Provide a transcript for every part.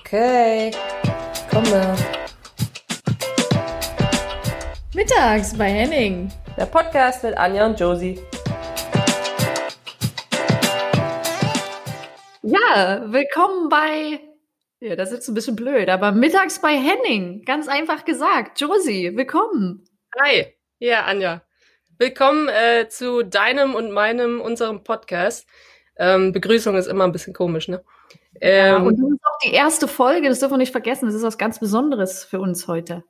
Okay, komme. Mittags bei Henning. Der Podcast mit Anja und Josie. Ja, willkommen bei. Ja, das ist jetzt ein bisschen blöd, aber mittags bei Henning. Ganz einfach gesagt. Josie, willkommen. Hi, ja, Anja. Willkommen äh, zu deinem und meinem, unserem Podcast. Ähm, Begrüßung ist immer ein bisschen komisch, ne? Ähm, ja, und das ist auch die erste Folge, das dürfen wir nicht vergessen. Das ist was ganz Besonderes für uns heute.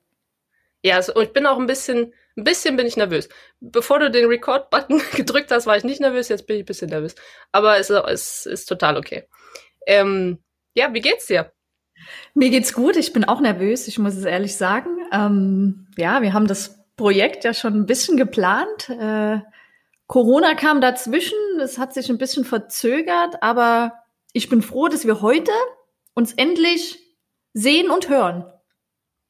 Ja, also, ich bin auch ein bisschen, ein bisschen bin ich nervös. Bevor du den Record-Button gedrückt hast, war ich nicht nervös, jetzt bin ich ein bisschen nervös. Aber es, es ist total okay. Ähm, ja, wie geht's dir? Mir geht's gut, ich bin auch nervös, ich muss es ehrlich sagen. Ähm, ja, wir haben das Projekt ja schon ein bisschen geplant. Äh, Corona kam dazwischen, es hat sich ein bisschen verzögert, aber ich bin froh, dass wir heute uns endlich sehen und hören.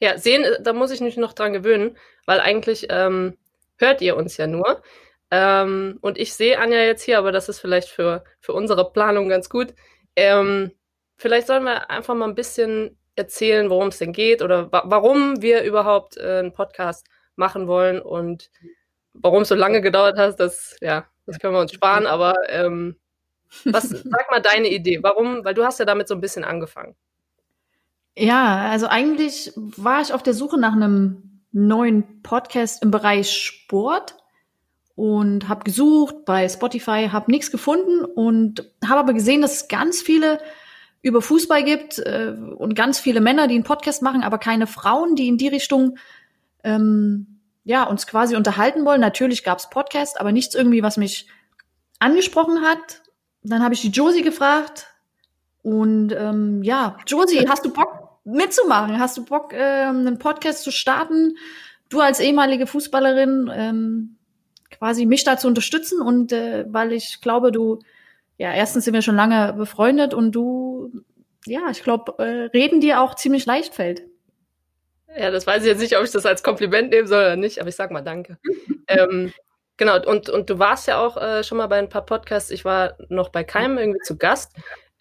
Ja, sehen, da muss ich mich noch dran gewöhnen, weil eigentlich ähm, hört ihr uns ja nur. Ähm, und ich sehe Anja jetzt hier, aber das ist vielleicht für, für unsere Planung ganz gut. Ähm, vielleicht sollen wir einfach mal ein bisschen erzählen, worum es denn geht oder wa warum wir überhaupt äh, einen Podcast machen wollen und warum es so lange gedauert hat, das, ja, das können wir uns sparen, aber ähm, was, sag mal deine Idee. Warum? Weil du hast ja damit so ein bisschen angefangen. Ja, also eigentlich war ich auf der Suche nach einem neuen Podcast im Bereich Sport und habe gesucht bei Spotify, habe nichts gefunden und habe aber gesehen, dass es ganz viele über Fußball gibt äh, und ganz viele Männer, die einen Podcast machen, aber keine Frauen, die in die Richtung ähm, ja uns quasi unterhalten wollen. Natürlich gab es Podcast, aber nichts irgendwie, was mich angesprochen hat dann habe ich die Josie gefragt. Und ähm, ja, Josie, hast du Bock mitzumachen? Hast du Bock, ähm, einen Podcast zu starten? Du als ehemalige Fußballerin ähm, quasi mich da zu unterstützen und äh, weil ich glaube, du, ja, erstens sind wir schon lange befreundet und du, ja, ich glaube, äh, reden dir auch ziemlich leicht fällt. Ja, das weiß ich jetzt nicht, ob ich das als Kompliment nehmen soll oder nicht, aber ich sag mal danke. ähm, Genau, und, und du warst ja auch äh, schon mal bei ein paar Podcasts. Ich war noch bei keinem irgendwie zu Gast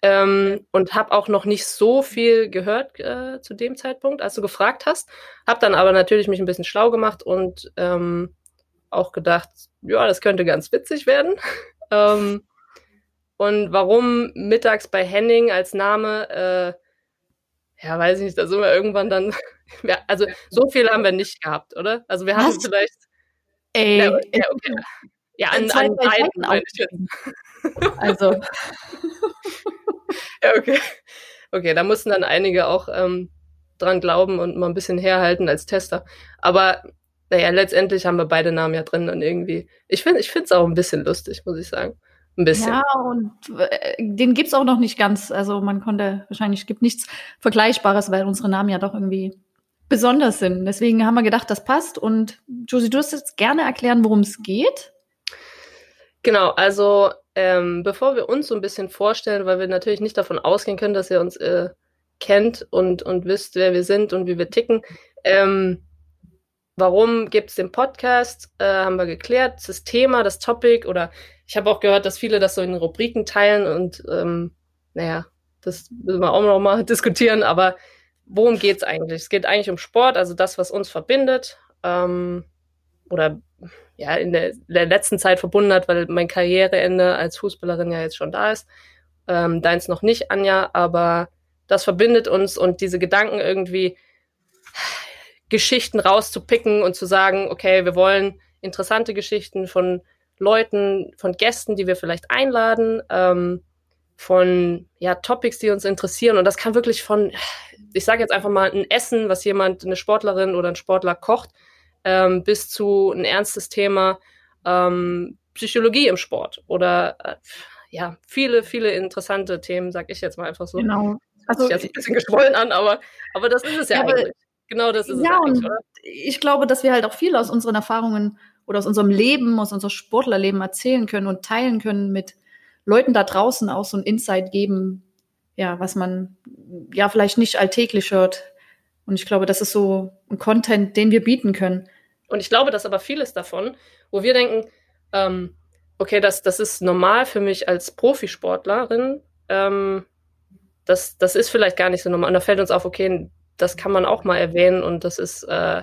ähm, und habe auch noch nicht so viel gehört äh, zu dem Zeitpunkt, als du gefragt hast. Hab dann aber natürlich mich ein bisschen schlau gemacht und ähm, auch gedacht, ja, das könnte ganz witzig werden. ähm, und warum mittags bei Henning als Name, äh, ja, weiß ich nicht, da sind wir irgendwann dann, ja, also so viel haben wir nicht gehabt, oder? Also wir hatten vielleicht Ey, ja, okay, okay. ja an, an beiden Also. ja, okay. Okay, da mussten dann einige auch ähm, dran glauben und mal ein bisschen herhalten als Tester. Aber naja, letztendlich haben wir beide Namen ja drin und irgendwie. Ich finde, ich finde es auch ein bisschen lustig, muss ich sagen. Ein bisschen. Ja, und äh, den gibt's auch noch nicht ganz. Also man konnte, wahrscheinlich gibt nichts Vergleichbares, weil unsere Namen ja doch irgendwie besonders sind. Deswegen haben wir gedacht, das passt. Und Josie, du wirst jetzt gerne erklären, worum es geht. Genau, also ähm, bevor wir uns so ein bisschen vorstellen, weil wir natürlich nicht davon ausgehen können, dass ihr uns äh, kennt und, und wisst, wer wir sind und wie wir ticken. Ähm, warum gibt es den Podcast? Äh, haben wir geklärt. Das Thema, das Topic oder ich habe auch gehört, dass viele das so in Rubriken teilen und ähm, naja, das müssen wir auch noch mal diskutieren, aber worum geht es eigentlich? Es geht eigentlich um Sport, also das, was uns verbindet. Ähm, oder ja, in der, der, letzten Zeit verbunden hat, weil mein Karriereende als Fußballerin ja jetzt schon da ist. Ähm, deins noch nicht, Anja, aber das verbindet uns und diese Gedanken irgendwie Geschichten rauszupicken und zu sagen, okay, wir wollen interessante Geschichten von Leuten, von Gästen, die wir vielleicht einladen, ähm, von ja, Topics, die uns interessieren. Und das kann wirklich von, ich sage jetzt einfach mal, ein Essen, was jemand, eine Sportlerin oder ein Sportler kocht, ähm, bis zu ein ernstes Thema ähm, Psychologie im Sport oder äh, ja, viele, viele interessante Themen, sag ich jetzt mal einfach so. Genau. Also, ich ein bisschen geschwollen an, aber, aber das ist es ja, ja eigentlich. Genau das ist ja, es eigentlich, oder? Ich glaube, dass wir halt auch viel aus unseren Erfahrungen oder aus unserem Leben, aus unserem Sportlerleben erzählen können und teilen können mit Leuten da draußen auch so ein Insight geben, ja, was man ja vielleicht nicht alltäglich hört. Und ich glaube, das ist so ein Content, den wir bieten können. Und ich glaube, dass aber vieles davon, wo wir denken, ähm, okay, das, das ist normal für mich als Profisportlerin, ähm, das, das ist vielleicht gar nicht so normal. Und da fällt uns auf, okay, das kann man auch mal erwähnen und das ist äh,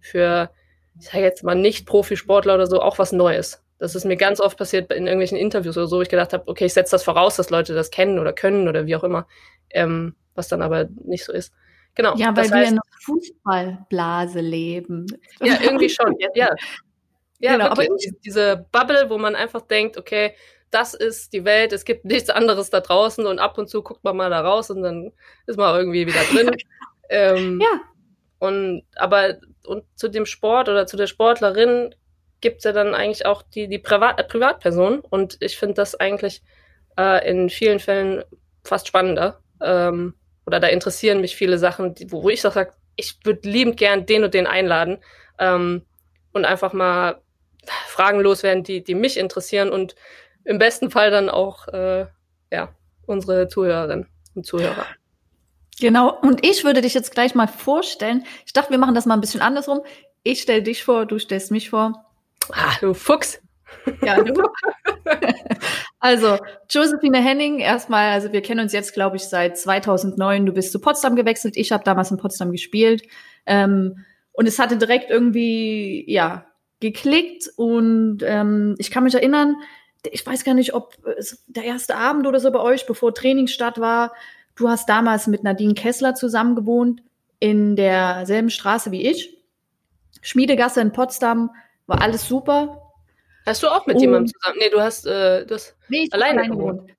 für, ich sage jetzt mal, nicht Profisportler oder so auch was Neues. Das ist mir ganz oft passiert in irgendwelchen Interviews oder so, wo ich gedacht habe, okay, ich setze das voraus, dass Leute das kennen oder können oder wie auch immer, ähm, was dann aber nicht so ist. Genau. Ja, weil wir in einer Fußballblase leben. Ja, irgendwie schon. Ja, ja. ja genau, wirklich. aber diese Bubble, wo man einfach denkt, okay, das ist die Welt, es gibt nichts anderes da draußen und ab und zu guckt man mal da raus und dann ist man irgendwie wieder drin. ähm, ja. Und aber und zu dem Sport oder zu der Sportlerin gibt es ja dann eigentlich auch die, die Privat äh, Privatperson und ich finde das eigentlich äh, in vielen Fällen fast spannender. Ähm, oder da interessieren mich viele Sachen, die, wo ich sage, ich würde liebend gern den und den einladen ähm, und einfach mal Fragen loswerden, die, die mich interessieren und im besten Fall dann auch äh, ja, unsere Zuhörerinnen und Zuhörer. Genau, und ich würde dich jetzt gleich mal vorstellen. Ich dachte, wir machen das mal ein bisschen andersrum. Ich stelle dich vor, du stellst mich vor. Ah, du Fuchs. Ja, du. also, Josephine Henning, erstmal, also wir kennen uns jetzt, glaube ich, seit 2009. Du bist zu Potsdam gewechselt. Ich habe damals in Potsdam gespielt. Ähm, und es hatte direkt irgendwie, ja, geklickt. Und ähm, ich kann mich erinnern, ich weiß gar nicht, ob es der erste Abend oder so bei euch, bevor Trainingsstart war, du hast damals mit Nadine Kessler zusammen gewohnt, in derselben Straße wie ich. Schmiedegasse in Potsdam, war alles super. Hast du auch mit und, jemandem zusammen? Nee, du hast, äh, du hast nee, alleine allein gewohnt. gewohnt.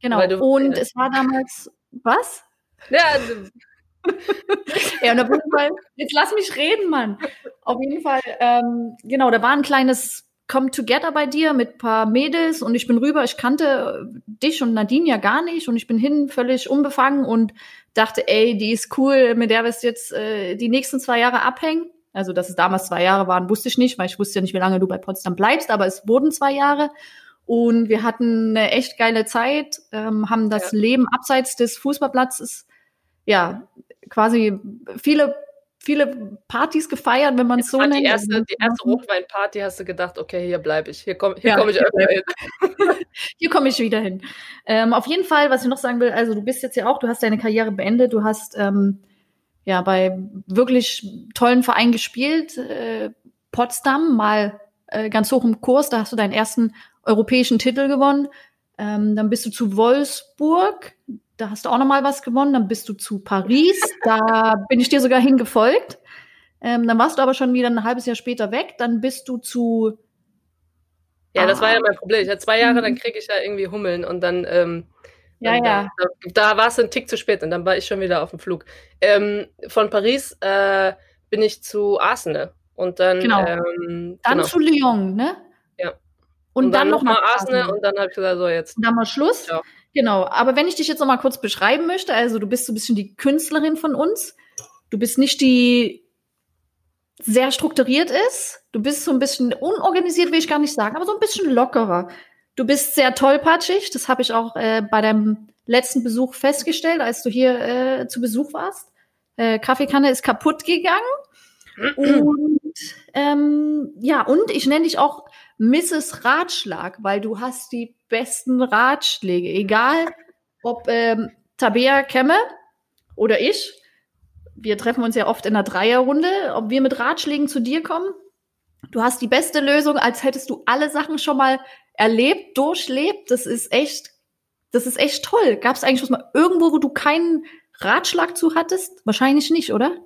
Genau. Du, und äh, es war damals, was? Ja, also, ja, und auf jeden Fall, jetzt lass mich reden, Mann. Auf jeden Fall, ähm, genau, da war ein kleines Come Together bei dir mit paar Mädels und ich bin rüber. Ich kannte dich und Nadine ja gar nicht und ich bin hin völlig unbefangen und dachte, ey, die ist cool, mit der wirst du jetzt äh, die nächsten zwei Jahre abhängen. Also, dass es damals zwei Jahre waren, wusste ich nicht, weil ich wusste ja nicht, wie lange du bei Potsdam bleibst, aber es wurden zwei Jahre. Und wir hatten eine echt geile Zeit, ähm, haben das ja. Leben abseits des Fußballplatzes, ja, quasi viele viele Partys gefeiert, wenn man es so nennt. Die erste, die erste Rotweinparty hast du gedacht, okay, hier bleibe ich, hier komme hier ja, komm ich öfter hin. hier komme ich wieder hin. Ähm, auf jeden Fall, was ich noch sagen will, also du bist jetzt ja auch, du hast deine Karriere beendet, du hast ähm, ja bei wirklich tollen Vereinen gespielt, äh, Potsdam mal äh, ganz hoch im Kurs, da hast du deinen ersten europäischen Titel gewonnen. Ähm, dann bist du zu Wolfsburg, da hast du auch noch mal was gewonnen. Dann bist du zu Paris, da bin ich dir sogar hingefolgt. Ähm, dann warst du aber schon wieder ein halbes Jahr später weg. Dann bist du zu ja, das war ja mein Problem. Ich hatte zwei Jahre, dann mhm. kriege ich ja irgendwie Hummeln und dann, ähm, ja, ja. Da, da war es ein Tick zu spät und dann war ich schon wieder auf dem Flug. Ähm, von Paris äh, bin ich zu Arsenal und dann genau. Ähm, dann genau. zu Lyon, ne? Ja. Und, und dann, dann noch mal Arsenal, Arsenal und dann habe ich gesagt, so jetzt. Und dann mal Schluss. Ja. Genau, aber wenn ich dich jetzt noch mal kurz beschreiben möchte, also du bist so ein bisschen die Künstlerin von uns. Du bist nicht die sehr strukturiert ist. Du bist so ein bisschen unorganisiert, will ich gar nicht sagen, aber so ein bisschen lockerer. Du bist sehr tollpatschig. Das habe ich auch äh, bei deinem letzten Besuch festgestellt, als du hier äh, zu Besuch warst. Äh, Kaffeekanne ist kaputt gegangen. und ähm, ja, und ich nenne dich auch Mrs. Ratschlag, weil du hast die besten Ratschläge. Egal, ob ähm, Tabea käme oder ich. Wir treffen uns ja oft in einer Dreierrunde. Ob wir mit Ratschlägen zu dir kommen. Du hast die beste Lösung, als hättest du alle Sachen schon mal erlebt, durchlebt. Das ist echt, das ist echt toll. Gab es eigentlich was mal irgendwo, wo du keinen Ratschlag zu hattest? Wahrscheinlich nicht, oder?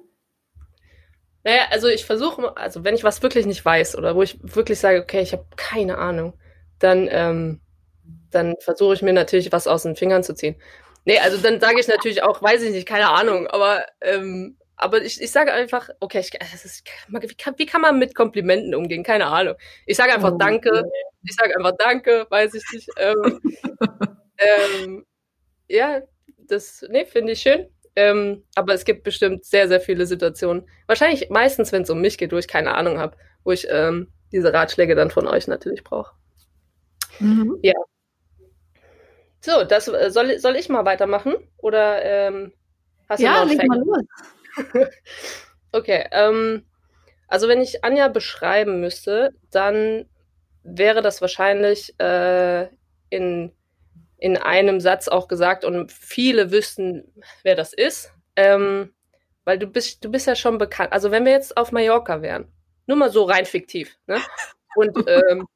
Naja, also ich versuche, also wenn ich was wirklich nicht weiß oder wo ich wirklich sage, okay, ich habe keine Ahnung, dann, ähm, dann versuche ich mir natürlich was aus den Fingern zu ziehen. Nee, also dann sage ich natürlich auch, weiß ich nicht, keine Ahnung, aber, ähm, aber ich, ich sage einfach, okay, ich, ist, wie, kann, wie kann man mit Komplimenten umgehen? Keine Ahnung. Ich sage einfach oh, Danke, ich sage einfach Danke, weiß ich nicht. Ähm, ähm, ja, das, nee, finde ich schön. Ähm, aber es gibt bestimmt sehr, sehr viele Situationen. Wahrscheinlich meistens, wenn es um mich geht, wo ich keine Ahnung habe, wo ich ähm, diese Ratschläge dann von euch natürlich brauche. Mhm. Ja. So, das äh, soll, soll ich mal weitermachen? Oder ähm, hast du ja, leg mal los. okay, ähm, also wenn ich Anja beschreiben müsste, dann wäre das wahrscheinlich äh, in in einem Satz auch gesagt und viele wüssten, wer das ist. Ähm, weil du bist, du bist ja schon bekannt. Also wenn wir jetzt auf Mallorca wären, nur mal so rein fiktiv, ne? Und, ähm,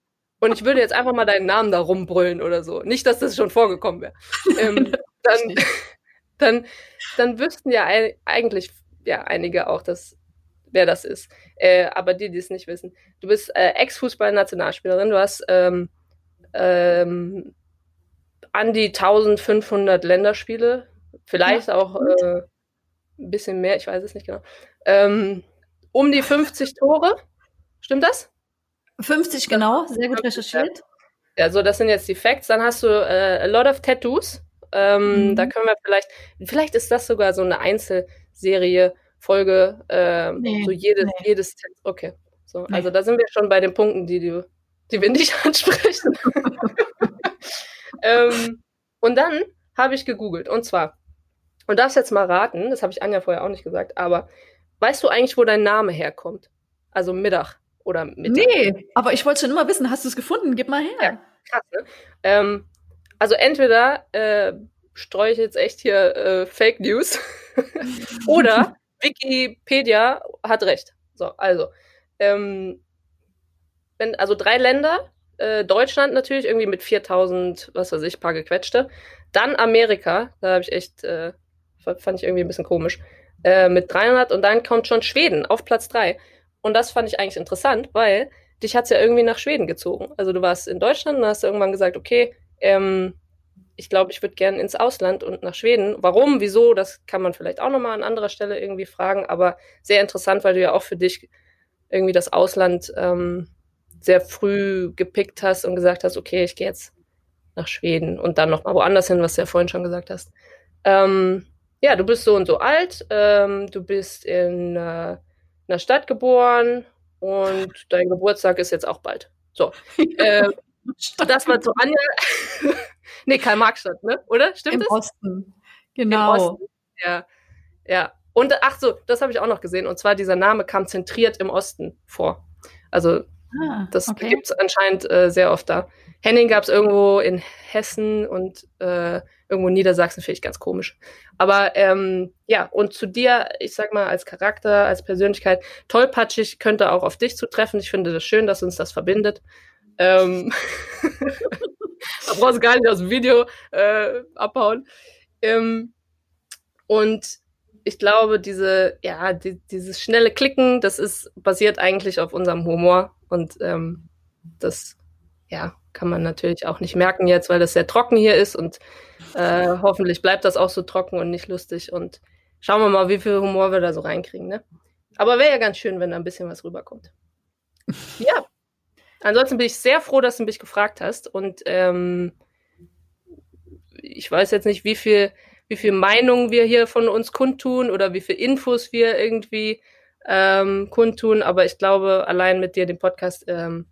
und ich würde jetzt einfach mal deinen Namen da rumbrüllen oder so. Nicht, dass das schon vorgekommen wäre. Ähm, dann, dann, dann wüssten ja eigentlich ja einige auch, dass wer das ist. Äh, aber die, die es nicht wissen. Du bist äh, Ex-Fußball-Nationalspielerin. Du hast ähm, ähm, an die 1500 Länderspiele. Vielleicht ja. auch äh, ein bisschen mehr, ich weiß es nicht genau. Ähm, um die 50 Tore. Stimmt das? 50 genau, sehr gut recherchiert. Ja, so das sind jetzt die Facts. Dann hast du äh, a lot of tattoos. Ähm, mhm. Da können wir vielleicht, vielleicht ist das sogar so eine Einzelserie, Folge, äh, nee, so jedes, nee. jedes, okay. So, nee. also da sind wir schon bei den Punkten, die, die, die wir nicht ansprechen. ähm, und dann habe ich gegoogelt und zwar, und darfst jetzt mal raten, das habe ich Anja vorher auch nicht gesagt, aber weißt du eigentlich, wo dein Name herkommt? Also Mittag oder Mittag? Nee, aber ich wollte schon immer wissen, hast du es gefunden? Gib mal her. Ja, krass, ne? Ähm, also entweder äh, streue ich jetzt echt hier äh, Fake News oder Wikipedia hat recht. So, also, ähm, wenn, also drei Länder, äh, Deutschland natürlich irgendwie mit 4000, was weiß ich, paar gequetschte. Dann Amerika, da habe ich echt, äh, fand ich irgendwie ein bisschen komisch, äh, mit 300 und dann kommt schon Schweden auf Platz 3. Und das fand ich eigentlich interessant, weil dich hat's ja irgendwie nach Schweden gezogen. Also du warst in Deutschland und hast irgendwann gesagt, okay, ähm, ich glaube, ich würde gerne ins Ausland und nach Schweden. Warum, wieso, das kann man vielleicht auch nochmal an anderer Stelle irgendwie fragen, aber sehr interessant, weil du ja auch für dich irgendwie das Ausland ähm, sehr früh gepickt hast und gesagt hast, okay, ich gehe jetzt nach Schweden und dann nochmal woanders hin, was du ja vorhin schon gesagt hast. Ähm, ja, du bist so und so alt, ähm, du bist in äh, einer Stadt geboren und dein Geburtstag ist jetzt auch bald. So. äh, das war zu Anja. nee, Karl-Marx-Stadt, ne? Oder? Stimmt Im das? Osten. Genau. Im Osten. Ja. Ja. Und ach so, das habe ich auch noch gesehen. Und zwar dieser Name kam zentriert im Osten vor. Also ah, das okay. gibt es anscheinend äh, sehr oft da. Henning gab es irgendwo in Hessen und äh, irgendwo in Niedersachsen, finde ich ganz komisch. Aber ähm, ja, und zu dir, ich sag mal, als Charakter, als Persönlichkeit, tollpatschig könnte auch auf dich zutreffen. Ich finde das schön, dass uns das verbindet. Ähm, da brauchst du gar nicht aus dem Video äh, abhauen. Ähm, und ich glaube, diese, ja, die, dieses schnelle Klicken, das ist basiert eigentlich auf unserem Humor. Und ähm, das, ja, kann man natürlich auch nicht merken jetzt, weil das sehr trocken hier ist und äh, hoffentlich bleibt das auch so trocken und nicht lustig. Und schauen wir mal, wie viel Humor wir da so reinkriegen, ne? Aber wäre ja ganz schön, wenn da ein bisschen was rüberkommt. Ja, Ansonsten bin ich sehr froh, dass du mich gefragt hast. Und ähm, ich weiß jetzt nicht, wie viel, wie viel Meinung wir hier von uns kundtun oder wie viel Infos wir irgendwie ähm, kundtun. Aber ich glaube, allein mit dir den Podcast ähm,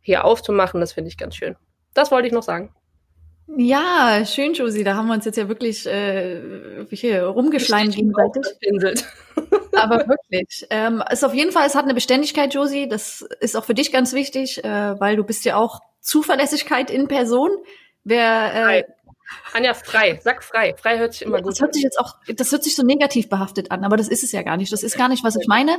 hier aufzumachen, das finde ich ganz schön. Das wollte ich noch sagen. Ja, schön, Josie. Da haben wir uns jetzt ja wirklich äh, hier rumgeschleimt gegenseitig. Aber wirklich. Ähm, ist auf jeden Fall, es hat eine Beständigkeit, Josie. Das ist auch für dich ganz wichtig, äh, weil du bist ja auch Zuverlässigkeit in Person. Wer äh, frei. Anja, frei. Sag frei. Frei hört sich immer das gut an. Das hört sich jetzt auch, das hört sich so negativ behaftet an, aber das ist es ja gar nicht. Das ist gar nicht, was ich meine.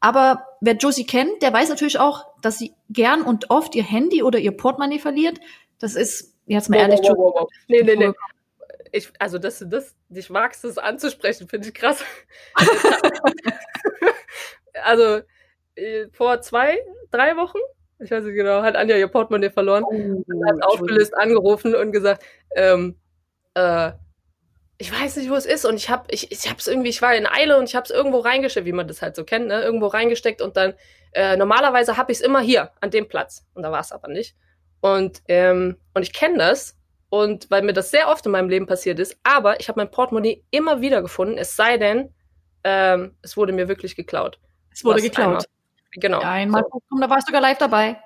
Aber wer Josie kennt, der weiß natürlich auch, dass sie gern und oft ihr Handy oder ihr Portemonnaie verliert. Das ist Jetzt mal wow, ehrlich. Wow, wow, wow. Nee, nee, nee. Ich, also, dass du das dich magst, das anzusprechen, finde ich krass. also, äh, vor zwei, drei Wochen, ich weiß nicht genau, hat Anja ihr Portemonnaie verloren oh, hat aufgelöst angerufen und gesagt, ähm, äh, ich weiß nicht, wo es ist und ich habe ich, ich habe es irgendwie, ich war in Eile und ich habe es irgendwo reingesteckt, wie man das halt so kennt, ne? irgendwo reingesteckt und dann äh, normalerweise habe ich es immer hier an dem Platz und da war es aber nicht. Und, ähm, und ich kenne das. Und weil mir das sehr oft in meinem Leben passiert ist, aber ich habe mein Portemonnaie immer wieder gefunden, es sei denn, ähm, es wurde mir wirklich geklaut. Es wurde geklaut. Einmal. Genau. Ja, einmal so. da warst du sogar live dabei.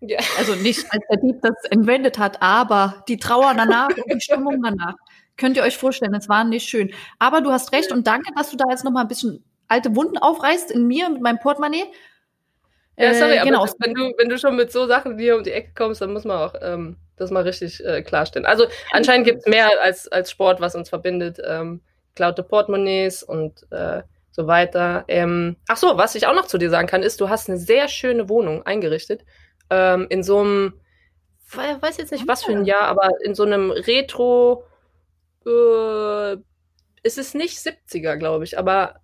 Ja. Also nicht, als der Dieb das entwendet hat, aber die Trauer danach und die Stimmung danach. Könnt ihr euch vorstellen, es war nicht schön. Aber du hast recht und danke, dass du da jetzt noch mal ein bisschen alte Wunden aufreißt in mir mit meinem Portemonnaie. Ja, sorry, äh, genau. aber wenn du, wenn du schon mit so Sachen hier um die Ecke kommst, dann muss man auch ähm, das mal richtig äh, klarstellen. Also anscheinend gibt es mehr als, als Sport, was uns verbindet. Ähm, klaute Portemonnaies und äh, so weiter. Ähm, ach so, was ich auch noch zu dir sagen kann, ist, du hast eine sehr schöne Wohnung eingerichtet. Ähm, in so einem, weiß jetzt nicht was für ein Jahr, aber in so einem Retro, äh, es ist nicht 70er, glaube ich, aber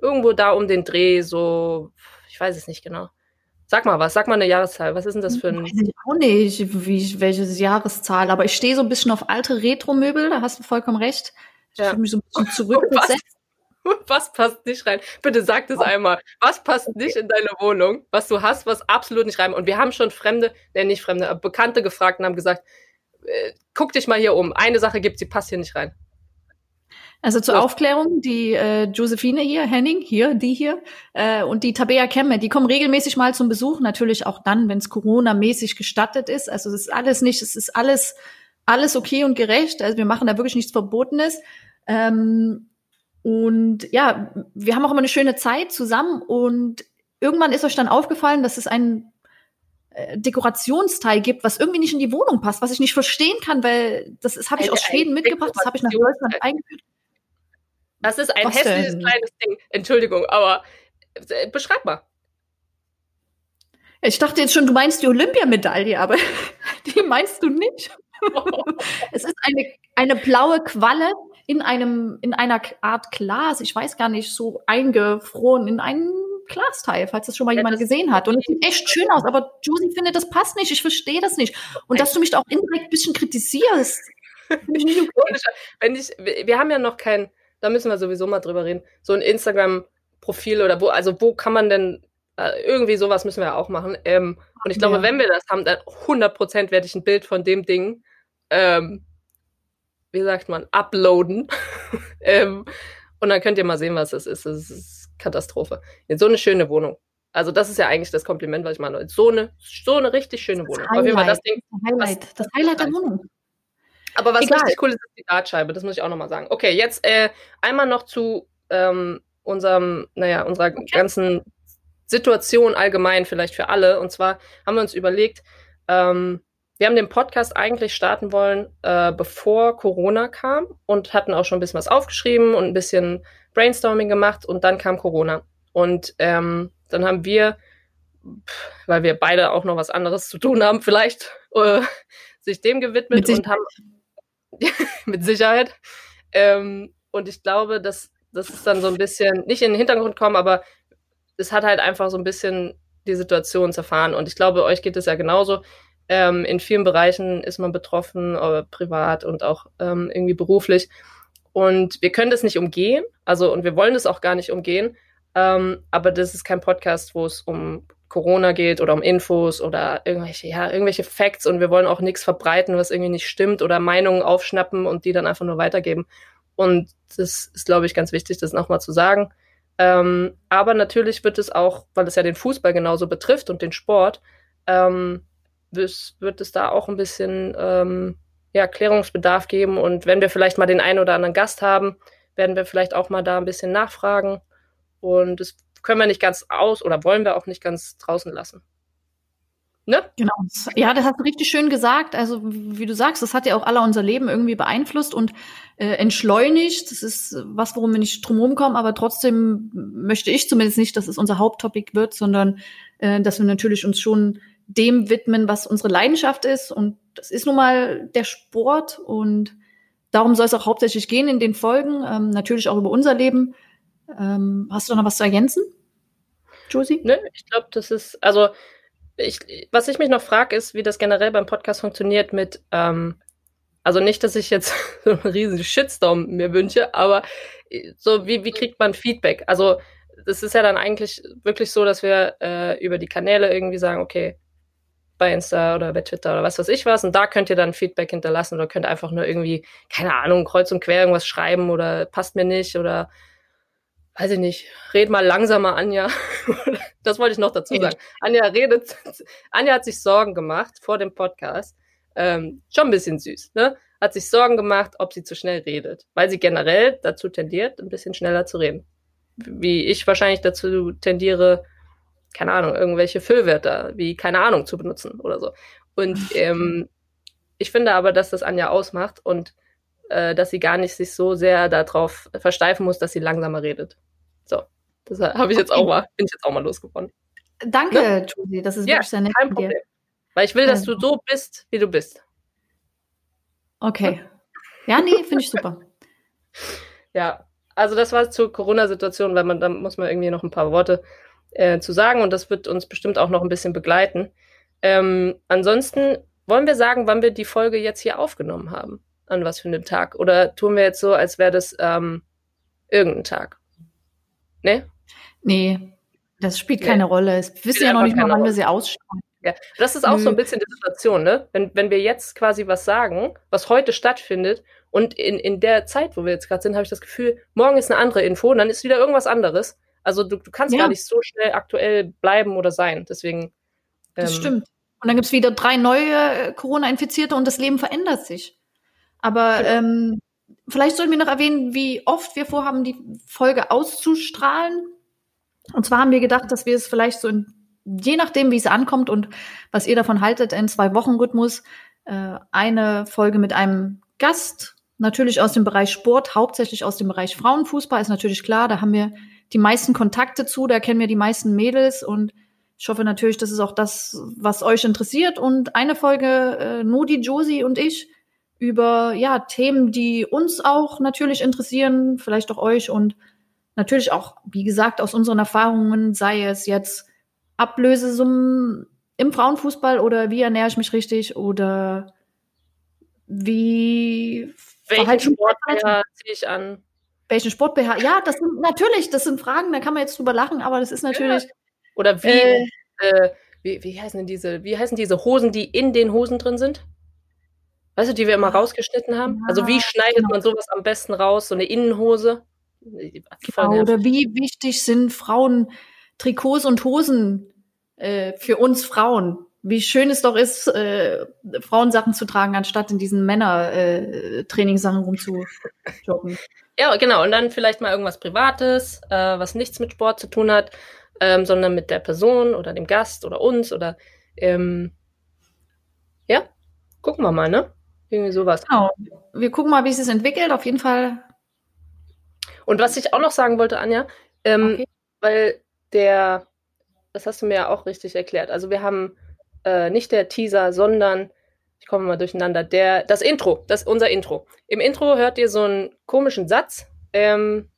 irgendwo da um den Dreh, so, weiß es nicht genau. Sag mal was, sag mal eine Jahreszahl. Was ist denn das für ein. Weiß ich auch nicht, wie, welche Jahreszahl, aber ich stehe so ein bisschen auf alte Retro-Möbel, da hast du vollkommen recht. Ich ja. fühle mich so ein bisschen zurückgesetzt. Was passt nicht rein? Bitte sag das einmal. Was passt nicht in deine Wohnung, was du hast, was absolut nicht rein? Und wir haben schon Fremde, nee, nicht Fremde, aber Bekannte gefragt und haben gesagt, äh, guck dich mal hier um. Eine Sache gibt, sie passt hier nicht rein. Also zur so. Aufklärung, die äh, Josephine hier, Henning hier, die hier äh, und die Tabea Kemme, die kommen regelmäßig mal zum Besuch, natürlich auch dann, wenn es Corona-mäßig gestattet ist. Also es ist alles nicht, es ist alles alles okay und gerecht. Also wir machen da wirklich nichts Verbotenes. Ähm, und ja, wir haben auch immer eine schöne Zeit zusammen und irgendwann ist euch dann aufgefallen, dass es ein äh, Dekorationsteil gibt, was irgendwie nicht in die Wohnung passt, was ich nicht verstehen kann, weil das, das habe ich aus Schweden mitgebracht, das habe ich nach Deutschland eingeführt. Das ist ein was hässliches denn? kleines Ding. Entschuldigung, aber äh, beschreib mal. Ich dachte jetzt schon, du meinst die Olympiamedaille, aber die meinst du nicht. es ist eine, eine blaue Qualle in einem, in einer Art Glas, ich weiß gar nicht, so eingefroren in einem Glasteil, falls das schon mal ja, jemand gesehen hat. Und es sieht echt schön aus, aber Josie findet, das passt nicht, ich verstehe das nicht. Und dass du mich da auch indirekt ein bisschen kritisierst. Wenn ich, wir haben ja noch kein, da müssen wir sowieso mal drüber reden, so ein Instagram-Profil oder wo, also wo kann man denn, äh, irgendwie sowas müssen wir ja auch machen. Ähm, und ich glaube, ja. wenn wir das haben, dann 100% werde ich ein Bild von dem Ding ähm, wie sagt man, uploaden. ähm, und dann könnt ihr mal sehen, was das ist. Das ist Katastrophe. In so eine schöne Wohnung. Also das ist ja eigentlich das Kompliment, was ich meine. So eine, so eine richtig schöne Wohnung. Jeden Fall das Ding. Das Highlight, das Highlight der Wohnung. Aber was Egal. richtig cool ist, ist die Dartscheibe. Das muss ich auch nochmal sagen. Okay, jetzt äh, einmal noch zu ähm, unserem, naja, unserer okay. ganzen Situation allgemein vielleicht für alle. Und zwar haben wir uns überlegt, ähm, wir haben den Podcast eigentlich starten wollen, äh, bevor Corona kam und hatten auch schon ein bisschen was aufgeschrieben und ein bisschen Brainstorming gemacht und dann kam Corona. Und ähm, dann haben wir, weil wir beide auch noch was anderes zu tun haben, vielleicht äh, sich dem gewidmet und haben mit Sicherheit. Ähm, und ich glaube, dass das ist dann so ein bisschen nicht in den Hintergrund kommen, aber es hat halt einfach so ein bisschen die Situation zerfahren. Und ich glaube, euch geht es ja genauso. Ähm, in vielen Bereichen ist man betroffen, privat und auch ähm, irgendwie beruflich. Und wir können das nicht umgehen, also und wir wollen das auch gar nicht umgehen. Ähm, aber das ist kein Podcast, wo es um Corona geht oder um Infos oder irgendwelche, ja, irgendwelche Facts und wir wollen auch nichts verbreiten, was irgendwie nicht stimmt oder Meinungen aufschnappen und die dann einfach nur weitergeben. Und das ist, glaube ich, ganz wichtig, das nochmal zu sagen. Ähm, aber natürlich wird es auch, weil es ja den Fußball genauso betrifft und den Sport, ähm, wird es da auch ein bisschen ähm, ja, Klärungsbedarf geben. Und wenn wir vielleicht mal den einen oder anderen Gast haben, werden wir vielleicht auch mal da ein bisschen nachfragen. Und das können wir nicht ganz aus oder wollen wir auch nicht ganz draußen lassen. Ne? Genau. Ja, das hast du richtig schön gesagt. Also, wie du sagst, das hat ja auch alle unser Leben irgendwie beeinflusst und äh, entschleunigt. Das ist was, worum wir nicht drum kommen, aber trotzdem möchte ich zumindest nicht, dass es unser Haupttopic wird, sondern äh, dass wir natürlich uns schon dem widmen, was unsere Leidenschaft ist. Und das ist nun mal der Sport. Und darum soll es auch hauptsächlich gehen in den Folgen. Ähm, natürlich auch über unser Leben. Ähm, hast du noch was zu ergänzen, Josie? Nö, ich glaube, das ist, also ich, was ich mich noch frage, ist, wie das generell beim Podcast funktioniert mit, ähm, also nicht, dass ich jetzt so einen riesen Shitstorm mir wünsche, aber so, wie, wie kriegt man Feedback? Also, das ist ja dann eigentlich wirklich so, dass wir äh, über die Kanäle irgendwie sagen, okay, bei Insta oder bei Twitter oder was weiß ich was. Und da könnt ihr dann Feedback hinterlassen oder könnt einfach nur irgendwie, keine Ahnung, kreuz und quer irgendwas schreiben oder passt mir nicht oder weiß ich nicht, red mal langsamer, Anja. das wollte ich noch dazu sagen. Anja redet, Anja hat sich Sorgen gemacht vor dem Podcast. Ähm, schon ein bisschen süß, ne? Hat sich Sorgen gemacht, ob sie zu schnell redet, weil sie generell dazu tendiert, ein bisschen schneller zu reden. Wie ich wahrscheinlich dazu tendiere, keine Ahnung, irgendwelche Füllwörter wie keine Ahnung zu benutzen oder so. Und ähm, ich finde aber, dass das Anja ausmacht und äh, dass sie gar nicht sich so sehr darauf versteifen muss, dass sie langsamer redet. So, das habe ich jetzt auch mal, bin ich jetzt auch mal losgeworden. Danke, ne? Josie, das ist ja, wirklich sehr nett. Kein Problem. Dir. Weil ich will, dass du so bist, wie du bist. Okay. Ja, nee, finde ich super. ja, also das war zur Corona-Situation, weil man, da muss man irgendwie noch ein paar Worte äh, zu sagen und das wird uns bestimmt auch noch ein bisschen begleiten. Ähm, ansonsten wollen wir sagen, wann wir die Folge jetzt hier aufgenommen haben? An was für einem Tag? Oder tun wir jetzt so, als wäre das ähm, irgendein Tag? Ne? Nee, das spielt nee. keine Rolle. Wir wissen ja noch nicht mal, wann Rolle. wir sie ausstrahlen. Ja, das ist auch Nö. so ein bisschen die Situation, ne? Wenn, wenn wir jetzt quasi was sagen, was heute stattfindet und in, in der Zeit, wo wir jetzt gerade sind, habe ich das Gefühl, morgen ist eine andere Info und dann ist wieder irgendwas anderes. Also du, du kannst ja. gar nicht so schnell aktuell bleiben oder sein. Deswegen. Ähm, das stimmt. Und dann gibt's wieder drei neue äh, Corona-Infizierte und das Leben verändert sich. Aber genau. ähm, vielleicht sollten wir noch erwähnen, wie oft wir vorhaben, die Folge auszustrahlen. Und zwar haben wir gedacht, dass wir es vielleicht so in, je nachdem, wie es ankommt und was ihr davon haltet, in zwei Wochen Rhythmus äh, eine Folge mit einem Gast, natürlich aus dem Bereich Sport, hauptsächlich aus dem Bereich Frauenfußball, ist natürlich klar. Da haben wir die meisten Kontakte zu, da kennen wir die meisten Mädels und ich hoffe natürlich, das ist auch das, was euch interessiert. Und eine Folge äh, Nodi, Josie und ich über ja Themen, die uns auch natürlich interessieren, vielleicht auch euch und natürlich auch, wie gesagt, aus unseren Erfahrungen, sei es jetzt Ablösesummen im Frauenfußball oder wie ernähre ich mich richtig oder wie welchen Sport ziehe ich an? welchen Sport BH? Ja, das sind natürlich, das sind Fragen, da kann man jetzt drüber lachen, aber das ist natürlich. Ja. Oder wie, äh, äh, wie, wie heißen denn diese, wie heißen diese Hosen, die in den Hosen drin sind? Weißt du, die wir immer rausgeschnitten haben? Ja, also wie schneidet genau. man sowas am besten raus? So eine Innenhose? Genau, oder wie wichtig sind Frauen Trikots und Hosen äh, für uns Frauen? Wie schön es doch ist, äh, Frauensachen zu tragen, anstatt in diesen Männer-Trainingssachen äh, rumzujoggen. Ja, genau. Und dann vielleicht mal irgendwas Privates, äh, was nichts mit Sport zu tun hat, ähm, sondern mit der Person oder dem Gast oder uns oder ähm, ja, gucken wir mal, ne? Irgendwie sowas. Genau. Wir gucken mal, wie es sich entwickelt. Auf jeden Fall. Und was ich auch noch sagen wollte, Anja, ähm, okay. weil der, das hast du mir ja auch richtig erklärt. Also wir haben äh, nicht der Teaser, sondern ich komme mal durcheinander. Der, das Intro, das ist unser Intro. Im Intro hört ihr so einen komischen Satz. Ähm,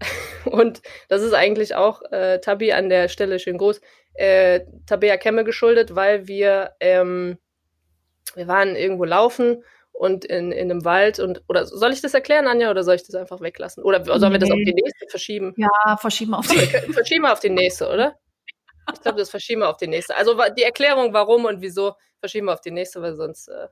und das ist eigentlich auch äh, Tabi an der Stelle schön groß. Äh, Tabea Kemme geschuldet, weil wir, ähm, wir waren irgendwo laufen und in, in einem Wald und oder soll ich das erklären, Anja, oder soll ich das einfach weglassen? Oder sollen wir das auf die nächste verschieben? Ja, verschieben auf die Verschieben wir auf die nächste, oder? Ich glaube, das verschieben wir auf die nächste. Also die Erklärung, warum und wieso, verschieben wir auf die nächste, weil sonst, äh,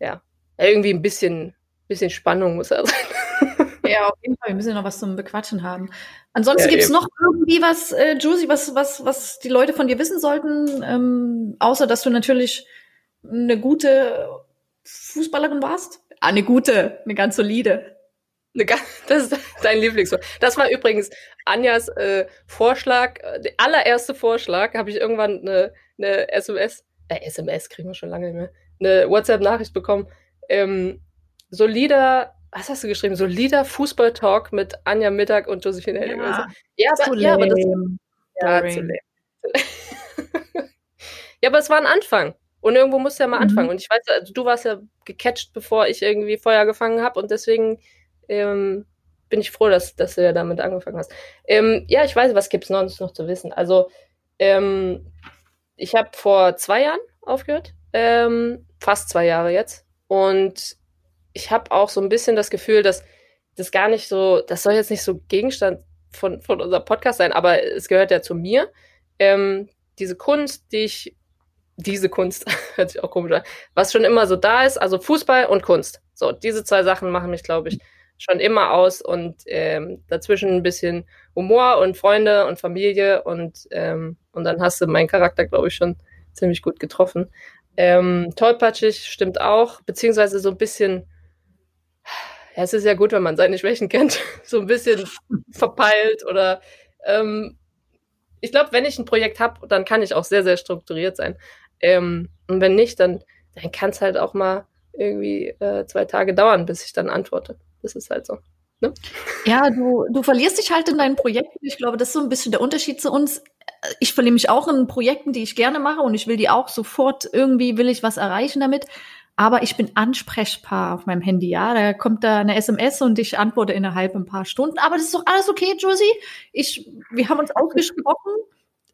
ja, irgendwie ein bisschen, bisschen Spannung muss er sein. Ja, auf jeden Fall. Wir müssen ja noch was zum Bequatschen haben. Ansonsten ja, es noch irgendwie was, äh, Josie, was, was, was die Leute von dir wissen sollten, ähm, außer dass du natürlich eine gute Fußballerin warst? Ah, eine gute, eine ganz solide. Das ist dein Lieblingswort. Das war übrigens Anjas äh, Vorschlag, äh, der allererste Vorschlag, habe ich irgendwann eine, eine SMS, äh, SMS kriegen wir schon lange nicht mehr, eine WhatsApp-Nachricht bekommen. Ähm, solider, was hast du geschrieben? Solider Fußball-Talk mit Anja Mittag und Josephine Henning. Ja, also, ja, aber, ja, aber das ja, ja, aber es war ein Anfang. Und irgendwo musst du ja mal mhm. anfangen. Und ich weiß, also, du warst ja gecatcht, bevor ich irgendwie Feuer gefangen habe. Und deswegen ähm, bin ich froh, dass, dass du ja damit angefangen hast. Ähm, ja, ich weiß, was gibt es sonst noch zu wissen? Also, ähm, ich habe vor zwei Jahren aufgehört, ähm, fast zwei Jahre jetzt. Und ich habe auch so ein bisschen das Gefühl, dass das gar nicht so, das soll jetzt nicht so Gegenstand von, von unserem Podcast sein, aber es gehört ja zu mir. Ähm, diese Kunst, die ich, diese Kunst, hört sich auch komisch an, was schon immer so da ist, also Fußball und Kunst. So, diese zwei Sachen machen mich, glaube ich, schon immer aus und ähm, dazwischen ein bisschen Humor und Freunde und Familie und, ähm, und dann hast du meinen Charakter, glaube ich, schon ziemlich gut getroffen. Ähm, tollpatschig stimmt auch, beziehungsweise so ein bisschen, ja, es ist ja gut, wenn man seine Schwächen kennt, so ein bisschen verpeilt oder ähm, ich glaube, wenn ich ein Projekt habe, dann kann ich auch sehr, sehr strukturiert sein. Ähm, und wenn nicht, dann, dann kann es halt auch mal irgendwie äh, zwei Tage dauern, bis ich dann antworte. Das ist halt so. Ne? Ja, du, du verlierst dich halt in deinen Projekten. Ich glaube, das ist so ein bisschen der Unterschied zu uns. Ich verliere mich auch in Projekten, die ich gerne mache und ich will die auch sofort irgendwie, will ich was erreichen damit. Aber ich bin ansprechbar auf meinem Handy, ja. Da kommt da eine SMS und ich antworte innerhalb ein paar Stunden. Aber das ist doch alles okay, Josie. Ich, wir haben uns ausgesprochen.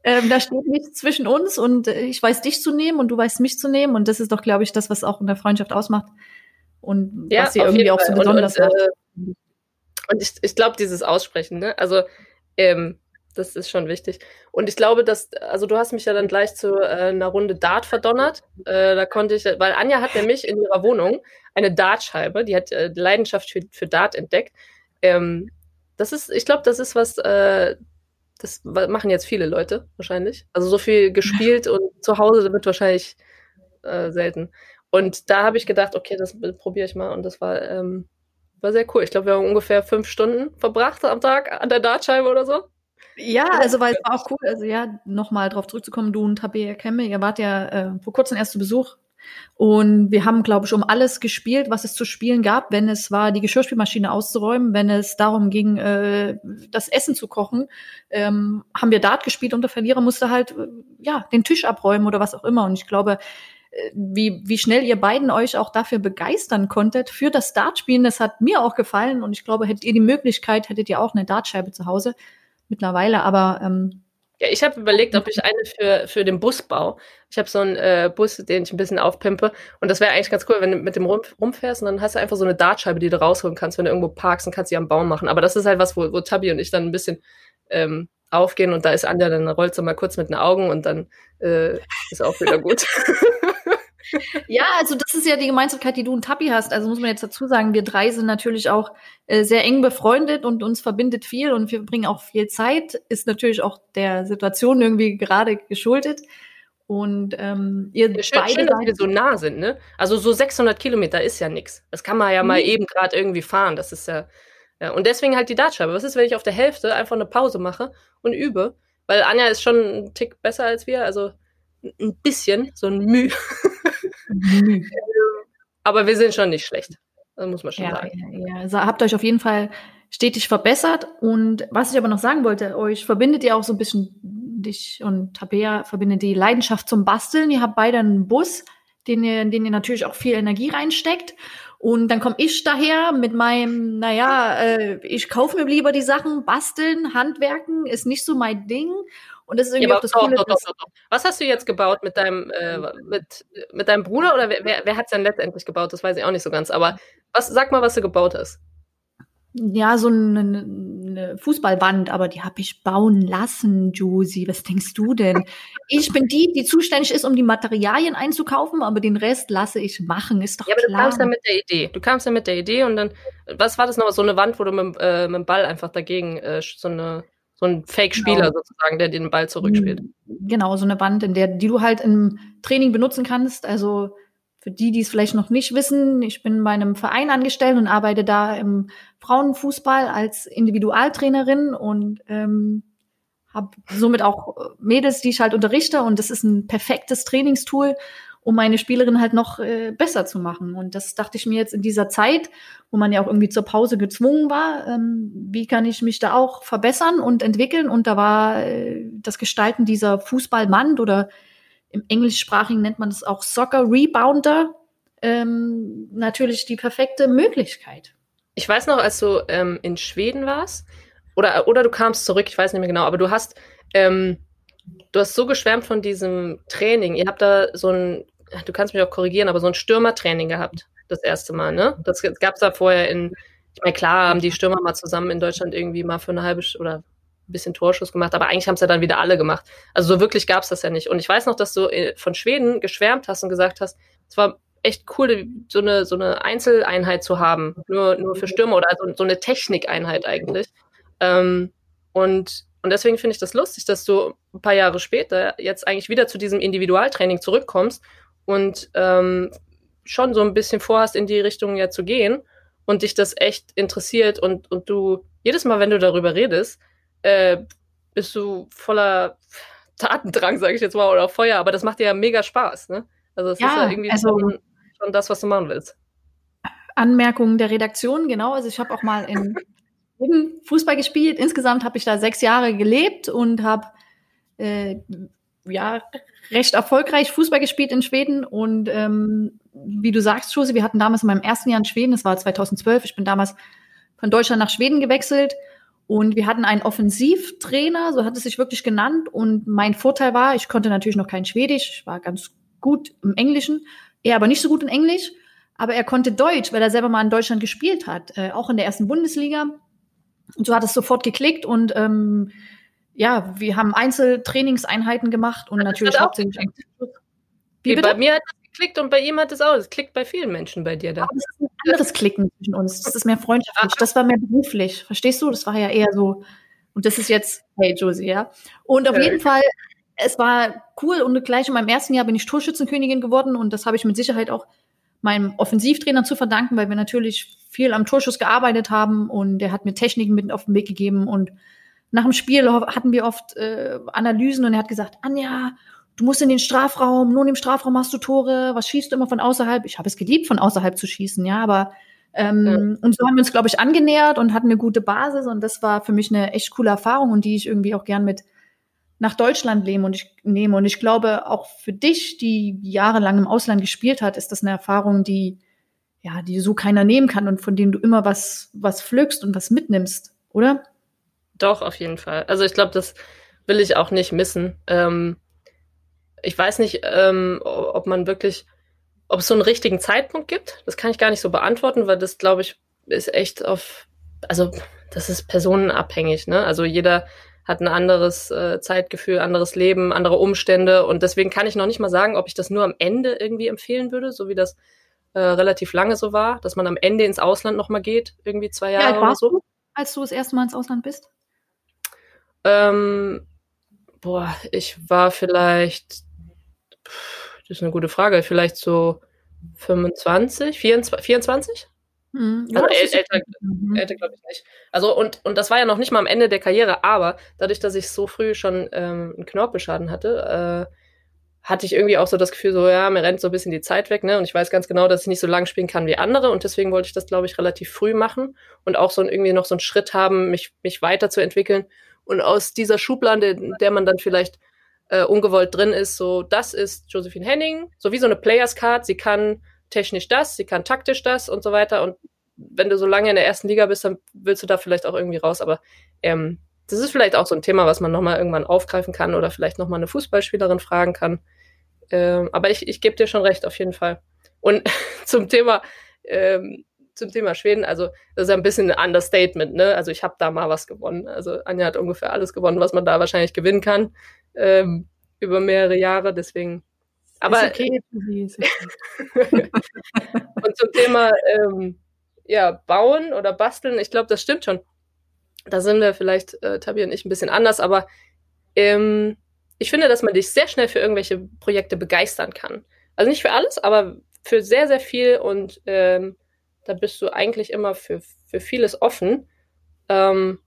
Ähm, da steht nichts zwischen uns und äh, ich weiß dich zu nehmen und du weißt mich zu nehmen. Und das ist doch, glaube ich, das, was auch in der Freundschaft ausmacht. Und ja, was sie irgendwie auch so besonders und, und, macht. Äh, und ich, ich glaube, dieses Aussprechen, ne? Also, ähm, das ist schon wichtig. Und ich glaube, dass, also du hast mich ja dann gleich zu äh, einer Runde Dart verdonnert. Äh, da konnte ich, weil Anja hat nämlich in ihrer Wohnung eine Dartscheibe, die hat äh, Leidenschaft für, für Dart entdeckt. Ähm, das ist, ich glaube, das ist was, äh, das machen jetzt viele Leute wahrscheinlich. Also so viel gespielt und zu Hause wird wahrscheinlich äh, selten. Und da habe ich gedacht, okay, das probiere ich mal. Und das war, ähm, war sehr cool. Ich glaube, wir haben ungefähr fünf Stunden verbracht am Tag an der Dartscheibe oder so. Ja, also weil es war auch cool, also ja, nochmal drauf zurückzukommen, du und Tabea Kemme, ihr wart ja äh, vor kurzem erst zu Besuch und wir haben, glaube ich, um alles gespielt, was es zu spielen gab, wenn es war, die Geschirrspülmaschine auszuräumen, wenn es darum ging, äh, das Essen zu kochen, ähm, haben wir Dart gespielt und der Verlierer musste halt, äh, ja, den Tisch abräumen oder was auch immer. Und ich glaube, äh, wie, wie schnell ihr beiden euch auch dafür begeistern konntet für das Dartspielen, das hat mir auch gefallen und ich glaube, hättet ihr die Möglichkeit, hättet ihr auch eine Dartscheibe zu Hause, mittlerweile, aber ähm, ja, ich habe überlegt, ob ich eine für, für den Bus baue. Ich habe so einen äh, Bus, den ich ein bisschen aufpimpe. Und das wäre eigentlich ganz cool, wenn du mit dem rum, rumfährst und dann hast du einfach so eine Dartscheibe, die du rausholen kannst, wenn du irgendwo parkst und kannst sie am Baum machen. Aber das ist halt was, wo, wo Tabi und ich dann ein bisschen ähm, aufgehen und da ist Anja, dann rollt sie mal kurz mit den Augen und dann äh, ist auch wieder gut. ja, also das ist ja die Gemeinsamkeit, die du und Tabi hast. Also muss man jetzt dazu sagen, wir drei sind natürlich auch äh, sehr eng befreundet und uns verbindet viel und wir bringen auch viel Zeit. Ist natürlich auch der Situation irgendwie gerade geschuldet. Und ähm, ihr ja, schön, beide schön, dass wir so nah sind, ne? Also so 600 Kilometer ist ja nix. Das kann man ja mhm. mal eben gerade irgendwie fahren. Das ist ja, ja. Und deswegen halt die Dartscheibe. Was ist, wenn ich auf der Hälfte einfach eine Pause mache und übe? Weil Anja ist schon ein Tick besser als wir. Also ein bisschen, so ein Müh. Aber wir sind schon nicht schlecht. Das muss man schon ja, sagen. Ja, Also habt euch auf jeden Fall stetig verbessert. Und was ich aber noch sagen wollte, euch verbindet ihr auch so ein bisschen, dich und Tabea verbindet die Leidenschaft zum Basteln. Ihr habt beide einen Bus, den ihr, in den ihr natürlich auch viel Energie reinsteckt. Und dann komme ich daher mit meinem, naja, äh, ich kaufe mir lieber die Sachen, basteln, Handwerken ist nicht so mein Ding. Und das ist irgendwie ja, auch das doch, Coole. Doch, doch, Was hast du jetzt gebaut mit deinem, äh, mit, mit deinem Bruder oder wer, wer, wer hat es denn letztendlich gebaut? Das weiß ich auch nicht so ganz. Aber was, sag mal, was du gebaut hast. Ja, so eine, eine Fußballwand, aber die habe ich bauen lassen, Josie. Was denkst du denn? ich bin die, die zuständig ist, um die Materialien einzukaufen, aber den Rest lasse ich machen. Ist doch ja, aber klar. du kamst dann mit der Idee. Du kamst dann mit der Idee und dann, was war das noch? So eine Wand, wo du mit, äh, mit dem Ball einfach dagegen äh, so eine so ein Fake-Spieler genau. sozusagen, der den Ball zurückspielt. Genau, so eine Wand, in der, die du halt im Training benutzen kannst. Also für die, die es vielleicht noch nicht wissen, ich bin bei einem Verein angestellt und arbeite da im Frauenfußball als Individualtrainerin und ähm, habe somit auch Mädels, die ich halt unterrichte und das ist ein perfektes Trainingstool, um meine Spielerin halt noch äh, besser zu machen. Und das dachte ich mir jetzt in dieser Zeit, wo man ja auch irgendwie zur Pause gezwungen war, ähm, wie kann ich mich da auch verbessern und entwickeln? Und da war äh, das Gestalten dieser Fußballmand oder im Englischsprachigen nennt man das auch Soccer Rebounder ähm, natürlich die perfekte Möglichkeit. Ich weiß noch, als du ähm, in Schweden warst, oder, oder du kamst zurück, ich weiß nicht mehr genau, aber du hast ähm, du hast so geschwärmt von diesem Training. Ihr habt da so ein, du kannst mich auch korrigieren, aber so ein Stürmertraining gehabt, das erste Mal, ne? Das gab es da vorher in, ich meine, klar haben die Stürmer mal zusammen in Deutschland irgendwie mal für eine halbe oder ein bisschen Torschuss gemacht, aber eigentlich haben es ja dann wieder alle gemacht. Also so wirklich gab es das ja nicht. Und ich weiß noch, dass du äh, von Schweden geschwärmt hast und gesagt hast, es war echt cool, so eine, so eine Einzeleinheit zu haben, nur, nur für Stürmer oder also so eine Technikeinheit eigentlich. Ähm, und und deswegen finde ich das lustig, dass du ein paar Jahre später jetzt eigentlich wieder zu diesem Individualtraining zurückkommst und ähm, schon so ein bisschen vorhast, in die Richtung ja zu gehen und dich das echt interessiert und, und du jedes Mal, wenn du darüber redest, äh, bist du voller Tatendrang, sage ich jetzt mal, oder Feuer, aber das macht dir ja mega Spaß, ne? Also es ja, ist ja irgendwie also, schon, schon das, was du machen willst. Anmerkungen der Redaktion, genau. Also ich habe auch mal in Fußball gespielt. Insgesamt habe ich da sechs Jahre gelebt und habe äh, ja recht erfolgreich Fußball gespielt in Schweden. Und ähm, wie du sagst, Josi, wir hatten damals in meinem ersten Jahr in Schweden, das war 2012, ich bin damals von Deutschland nach Schweden gewechselt und wir hatten einen Offensivtrainer, so hat es sich wirklich genannt. Und mein Vorteil war, ich konnte natürlich noch kein Schwedisch, ich war ganz gut im Englischen, er aber nicht so gut in Englisch. Aber er konnte Deutsch, weil er selber mal in Deutschland gespielt hat, äh, auch in der ersten Bundesliga. Und so hat es sofort geklickt und ähm, ja, wir haben Einzeltrainingseinheiten gemacht und das natürlich hauptsächlich. Wie bitte? Bei mir hat das geklickt und bei ihm hat es auch. Es klickt bei vielen Menschen bei dir da. Aber das ist ein anderes Klicken zwischen uns. Das ist mehr freundschaftlich. Das war mehr beruflich. Verstehst du? Das war ja eher so. Und das ist jetzt, hey Josie, ja. Und auf ja. jeden Fall, es war cool und gleich in meinem ersten Jahr bin ich Torschützenkönigin geworden und das habe ich mit Sicherheit auch meinem Offensivtrainer zu verdanken, weil wir natürlich viel am Torschuss gearbeitet haben und der hat mir Techniken mit auf den Weg gegeben und nach dem Spiel hatten wir oft äh, Analysen und er hat gesagt, Anja, du musst in den Strafraum, nur in dem Strafraum hast du Tore, was schießt du immer von außerhalb? Ich habe es geliebt, von außerhalb zu schießen, ja, aber ähm, ja. und so haben wir uns, glaube ich, angenähert und hatten eine gute Basis und das war für mich eine echt coole Erfahrung und die ich irgendwie auch gern mit nach Deutschland leben und ich nehme. Und ich glaube, auch für dich, die jahrelang im Ausland gespielt hat, ist das eine Erfahrung, die, ja, die so keiner nehmen kann und von denen du immer was, was pflückst und was mitnimmst, oder? Doch, auf jeden Fall. Also ich glaube, das will ich auch nicht missen. Ähm, ich weiß nicht, ähm, ob man wirklich, ob es so einen richtigen Zeitpunkt gibt. Das kann ich gar nicht so beantworten, weil das, glaube ich, ist echt auf, also das ist personenabhängig. Ne? Also jeder hat ein anderes äh, Zeitgefühl, anderes Leben, andere Umstände. Und deswegen kann ich noch nicht mal sagen, ob ich das nur am Ende irgendwie empfehlen würde, so wie das äh, relativ lange so war, dass man am Ende ins Ausland nochmal geht, irgendwie zwei Jahre ja, oder so. Du, als du das erste Mal ins Ausland bist? Ähm, boah, ich war vielleicht, das ist eine gute Frage, vielleicht so 25, 24, 24? Mhm. Also ja, älter, mhm. älter glaube ich nicht. Also und, und das war ja noch nicht mal am Ende der Karriere, aber dadurch, dass ich so früh schon ähm, einen Knorpelschaden hatte, äh, hatte ich irgendwie auch so das Gefühl, so ja, mir rennt so ein bisschen die Zeit weg, ne? Und ich weiß ganz genau, dass ich nicht so lang spielen kann wie andere und deswegen wollte ich das, glaube ich, relativ früh machen und auch so irgendwie noch so einen Schritt haben, mich, mich weiterzuentwickeln und aus dieser Schublade, in der man dann vielleicht äh, ungewollt drin ist, so das ist Josephine Henning, so wie so eine Players Card, sie kann technisch das, sie kann taktisch das und so weiter. Und wenn du so lange in der ersten Liga bist, dann willst du da vielleicht auch irgendwie raus. Aber ähm, das ist vielleicht auch so ein Thema, was man nochmal irgendwann aufgreifen kann oder vielleicht nochmal eine Fußballspielerin fragen kann. Ähm, aber ich, ich gebe dir schon recht, auf jeden Fall. Und zum Thema, ähm, zum Thema Schweden, also das ist ja ein bisschen ein Understatement, ne? Also ich habe da mal was gewonnen. Also Anja hat ungefähr alles gewonnen, was man da wahrscheinlich gewinnen kann ähm, über mehrere Jahre. Deswegen aber ist okay. Ist okay. und zum Thema ähm, ja, bauen oder basteln, ich glaube, das stimmt schon. Da sind wir vielleicht, äh, Tabi und ich, ein bisschen anders, aber ähm, ich finde, dass man dich sehr schnell für irgendwelche Projekte begeistern kann. Also nicht für alles, aber für sehr, sehr viel und ähm, da bist du eigentlich immer für, für vieles offen. Ähm,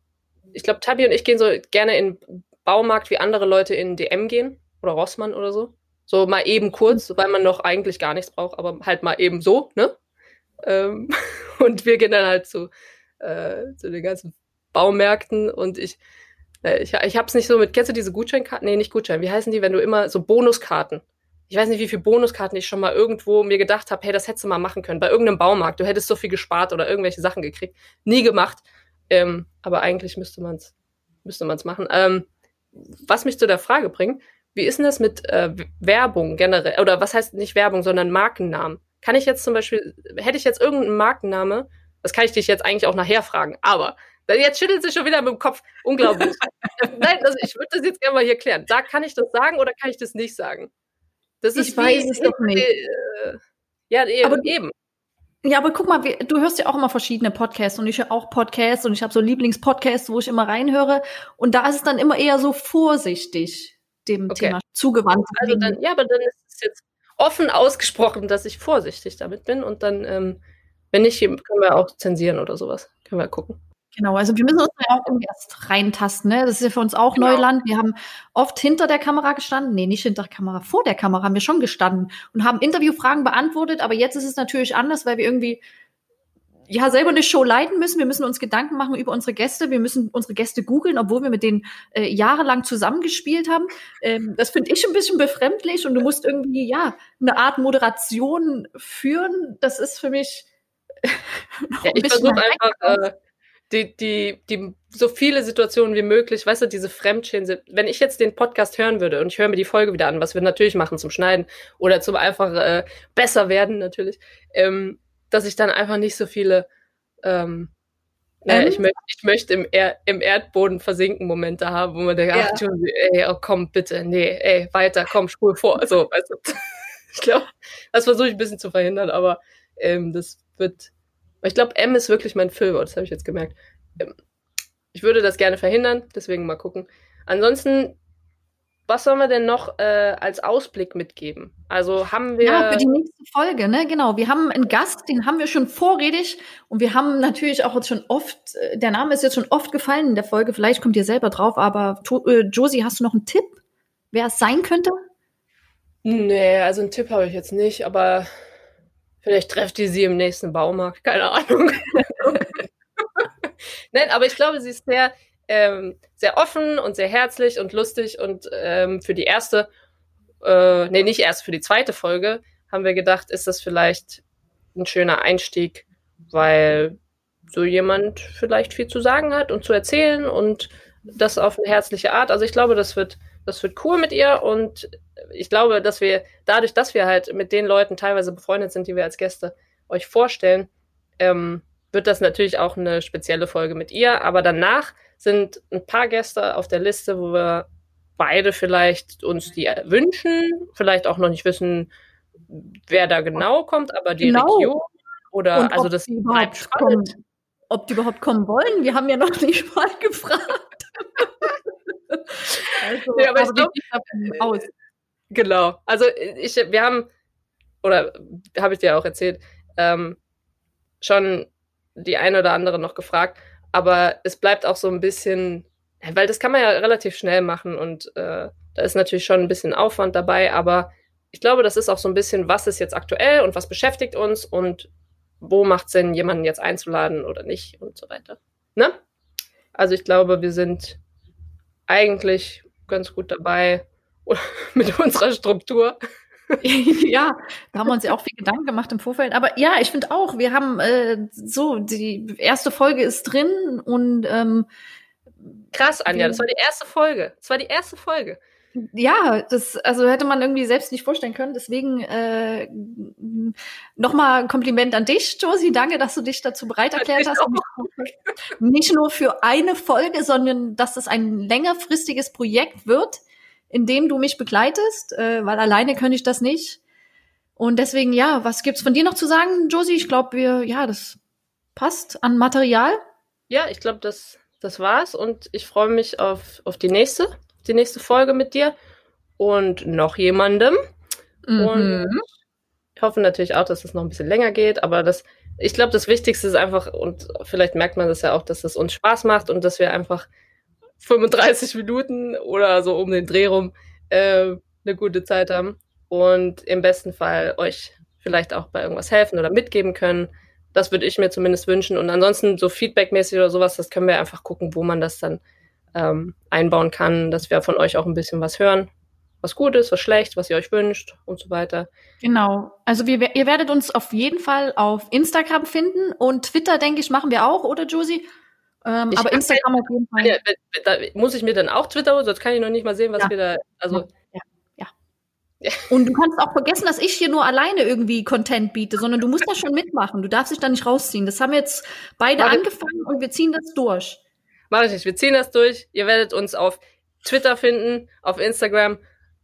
ich glaube, Tabi und ich gehen so gerne in Baumarkt, wie andere Leute in DM gehen oder Rossmann oder so. So mal eben kurz, weil man noch eigentlich gar nichts braucht, aber halt mal eben so, ne? Ähm, und wir gehen dann halt zu, äh, zu den ganzen Baumärkten und ich, äh, ich, ich hab's nicht so mit, kennst du diese Gutscheinkarten? Nee, nicht Gutschein. Wie heißen die, wenn du immer so Bonuskarten? Ich weiß nicht, wie viele Bonuskarten ich schon mal irgendwo mir gedacht habe, hey, das hättest du mal machen können. Bei irgendeinem Baumarkt. Du hättest so viel gespart oder irgendwelche Sachen gekriegt. Nie gemacht. Ähm, aber eigentlich müsste man's, müsste man's machen. Ähm, was mich zu der Frage bringt, wie ist denn das mit äh, Werbung generell? Oder was heißt nicht Werbung, sondern Markennamen? Kann ich jetzt zum Beispiel, hätte ich jetzt irgendeinen Markenname, das kann ich dich jetzt eigentlich auch nachher fragen, aber jetzt schüttelt sich schon wieder mit dem Kopf. Unglaublich. Nein, also ich würde das jetzt gerne mal hier klären. Sag, kann ich das sagen oder kann ich das nicht sagen? Das ist ich weiß es doch nicht. Äh, ja, eben. Aber, eben. Ja, aber guck mal, du hörst ja auch immer verschiedene Podcasts und ich höre auch Podcasts und ich habe so Lieblingspodcasts, wo ich immer reinhöre und da ist es dann immer eher so vorsichtig dem okay. Thema zugewandt. Also dann, ja, aber dann ist es jetzt offen ausgesprochen, dass ich vorsichtig damit bin und dann, ähm, wenn nicht, können wir auch zensieren oder sowas. Können wir gucken. Genau, also wir müssen uns ja auch irgendwie erst reintasten. Ne? Das ist ja für uns auch genau. Neuland. Wir haben oft hinter der Kamera gestanden. Nee, nicht hinter der Kamera, vor der Kamera haben wir schon gestanden und haben Interviewfragen beantwortet. Aber jetzt ist es natürlich anders, weil wir irgendwie ja selber eine Show leiten müssen. Wir müssen uns Gedanken machen über unsere Gäste. Wir müssen unsere Gäste googeln, obwohl wir mit denen äh, jahrelang zusammengespielt haben. Ähm, das finde ich ein bisschen befremdlich und du musst irgendwie ja eine Art Moderation führen. Das ist für mich ja, ich versuche einfach äh, die, die, die, so viele Situationen wie möglich, weißt du, diese Fremdschäden, wenn ich jetzt den Podcast hören würde und ich höre mir die Folge wieder an, was wir natürlich machen zum Schneiden oder zum einfach äh, besser werden natürlich, ähm, dass ich dann einfach nicht so viele, ähm, naja, ich, möchte, ich möchte im, er im Erdboden versinken Momente haben, wo man denkt, ja. ach, ey, oh, komm, bitte, nee, ey, weiter, komm, spul vor. So, weißt du. ich glaube, das versuche ich ein bisschen zu verhindern, aber ähm, das wird ich glaube, M ist wirklich mein Füllwort, das habe ich jetzt gemerkt. Ähm, ich würde das gerne verhindern, deswegen mal gucken. Ansonsten, was sollen wir denn noch äh, als Ausblick mitgeben? Also haben wir. Ja, für die nächste Folge, ne? Genau. Wir haben einen Gast, den haben wir schon vorredig und wir haben natürlich auch jetzt schon oft, äh, der Name ist jetzt schon oft gefallen in der Folge, vielleicht kommt ihr selber drauf, aber äh, Josie, hast du noch einen Tipp, wer es sein könnte? Nee, also einen Tipp habe ich jetzt nicht, aber Vielleicht trefft ihr sie im nächsten Baumarkt, keine Ahnung. Nein, aber ich glaube, sie ist sehr, ähm, sehr offen und sehr herzlich und lustig und ähm, für die erste, äh, nee, nicht erst für die zweite Folge, haben wir gedacht, ist das vielleicht ein schöner Einstieg, weil so jemand vielleicht viel zu sagen hat und zu erzählen und das auf eine herzliche Art. Also ich glaube, das wird, das wird cool mit ihr und ich glaube, dass wir dadurch, dass wir halt mit den Leuten teilweise befreundet sind, die wir als Gäste euch vorstellen, ähm, wird das natürlich auch eine spezielle Folge mit ihr. Aber danach sind ein paar Gäste auf der Liste, wo wir beide vielleicht uns die wünschen, vielleicht auch noch nicht wissen, wer da genau kommt, aber die genau. Region oder Und also das bleibt spannend. Kommen, ob die überhaupt kommen wollen, wir haben ja noch nicht mal gefragt. also, ja, aber, aber ich glaube, Genau. Also ich, wir haben, oder habe ich dir auch erzählt, ähm, schon die eine oder andere noch gefragt, aber es bleibt auch so ein bisschen, weil das kann man ja relativ schnell machen und äh, da ist natürlich schon ein bisschen Aufwand dabei, aber ich glaube, das ist auch so ein bisschen, was ist jetzt aktuell und was beschäftigt uns und wo macht Sinn, jemanden jetzt einzuladen oder nicht und so weiter. Ne? Also ich glaube, wir sind eigentlich ganz gut dabei, mit unserer Struktur. ja, da haben wir uns ja auch viel Gedanken gemacht im Vorfeld. Aber ja, ich finde auch, wir haben äh, so, die erste Folge ist drin und ähm, krass, Anja, das war die erste Folge. Das war die erste Folge. Ja, das also hätte man irgendwie selbst nicht vorstellen können. Deswegen äh, nochmal ein Kompliment an dich, Josie. Danke, dass du dich dazu bereit erklärt hast. Nicht nur für eine Folge, sondern dass es ein längerfristiges Projekt wird in dem du mich begleitest, äh, weil alleine könnte ich das nicht. Und deswegen, ja, was gibt's von dir noch zu sagen, Josie? Ich glaube, wir, ja, das passt an Material. Ja, ich glaube, das, das war's. Und ich freue mich auf, auf die nächste, die nächste Folge mit dir und noch jemandem. Mhm. Und ich hoffe natürlich auch, dass es noch ein bisschen länger geht, aber das, ich glaube, das Wichtigste ist einfach, und vielleicht merkt man das ja auch, dass es uns Spaß macht und dass wir einfach 35 Minuten oder so um den Dreh rum äh, eine gute Zeit haben und im besten Fall euch vielleicht auch bei irgendwas helfen oder mitgeben können. Das würde ich mir zumindest wünschen. Und ansonsten so feedbackmäßig oder sowas, das können wir einfach gucken, wo man das dann ähm, einbauen kann, dass wir von euch auch ein bisschen was hören. Was gut ist, was schlecht, was ihr euch wünscht und so weiter. Genau. Also wir, ihr werdet uns auf jeden Fall auf Instagram finden und Twitter, denke ich, machen wir auch, oder Josie? Ähm, aber Instagram auf jeden Fall. Ja, da, muss ich mir dann auch Twitter holen, sonst kann ich noch nicht mal sehen, was ja. wir da. Also. Ja. ja. ja. Und du kannst auch vergessen, dass ich hier nur alleine irgendwie Content biete, sondern du musst da schon mitmachen. Du darfst dich da nicht rausziehen. Das haben wir jetzt beide Mach angefangen und wir ziehen das durch. Mach ich nicht. Wir ziehen das durch. Ihr werdet uns auf Twitter finden, auf Instagram,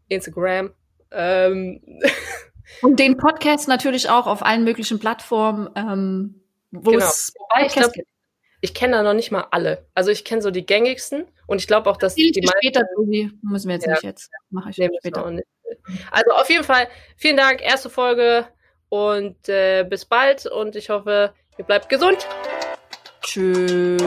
Instagram. Ähm. Und den Podcast natürlich auch auf allen möglichen Plattformen, ähm, wo genau. es Podcasts gibt ich kenne da noch nicht mal alle. Also ich kenne so die gängigsten und ich glaube auch, dass die, die später, Tobi. Müssen wir jetzt ja. nicht jetzt. Mache ich nee, später. Also auf jeden Fall vielen Dank, erste Folge und äh, bis bald und ich hoffe, ihr bleibt gesund. Tschüss.